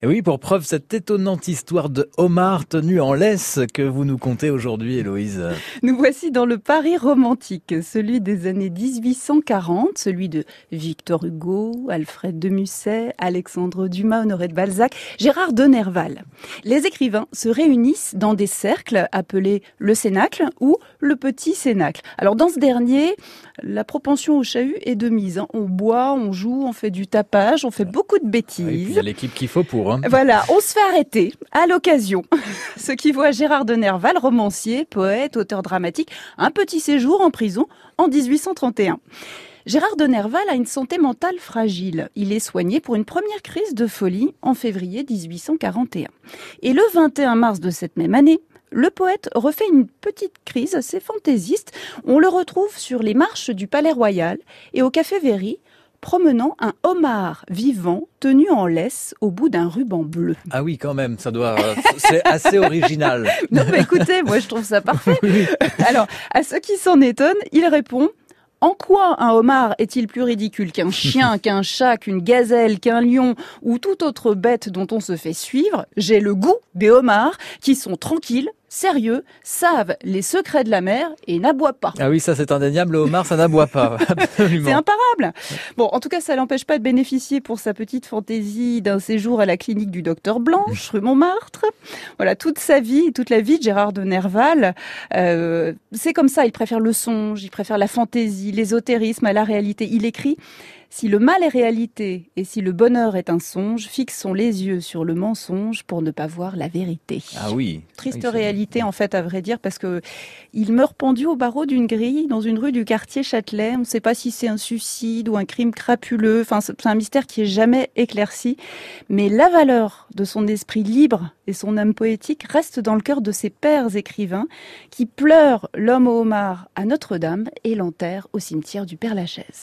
Et oui, pour preuve, cette étonnante histoire de homard tenu en laisse que vous nous contez aujourd'hui, Héloïse. Nous voici dans le Paris romantique, celui des années 1840, celui de Victor Hugo, Alfred de Musset, Alexandre Dumas, Honoré de Balzac, Gérard de Nerval. Les écrivains se réunissent dans des cercles appelés le Cénacle ou le Petit Cénacle. Alors dans ce dernier, la propension au chahut est de mise. Hein. On boit, on joue, on fait du tapage, on fait beaucoup de bêtises. Ah, et puis il y a l'équipe qu'il faut pour. Voilà, on se fait arrêter à l'occasion. Ce qui voit Gérard de Nerval, romancier, poète, auteur dramatique, un petit séjour en prison en 1831. Gérard de Nerval a une santé mentale fragile. Il est soigné pour une première crise de folie en février 1841. Et le 21 mars de cette même année, le poète refait une petite crise assez fantaisiste. On le retrouve sur les marches du Palais Royal et au Café Véry, promenant un homard vivant tenu en laisse au bout d'un ruban bleu. Ah oui, quand même, ça doit, c'est assez original. non, mais écoutez, moi je trouve ça parfait. Alors, à ceux qui s'en étonnent, il répond en quoi un homard est-il plus ridicule qu'un chien, qu'un chat, qu'une gazelle, qu'un lion ou toute autre bête dont on se fait suivre? J'ai le goût des homards qui sont tranquilles, sérieux, savent les secrets de la mer et n'aboient pas. Ah oui, ça c'est indéniable, le homard ça n'aboie pas. c'est imparable. Bon, en tout cas, ça l'empêche pas de bénéficier pour sa petite fantaisie d'un séjour à la clinique du docteur Blanche, rue Montmartre. Voilà, toute sa vie, toute la vie de Gérard de Nerval, euh, c'est comme ça, il préfère le songe, il préfère la fantaisie, l'ésotérisme à la réalité. Il écrit si le mal est réalité et si le bonheur est un songe, fixons les yeux sur le mensonge pour ne pas voir la vérité. Ah oui. Triste réalité en fait à vrai dire parce que il meurt pendu au barreau d'une grille dans une rue du quartier Châtelet. On ne sait pas si c'est un suicide ou un crime crapuleux. Enfin, c'est un mystère qui est jamais éclairci. Mais la valeur de son esprit libre et son âme poétique reste dans le cœur de ses pères écrivains qui pleurent l'homme au homard à Notre-Dame et l'enterrent au cimetière du Père-Lachaise.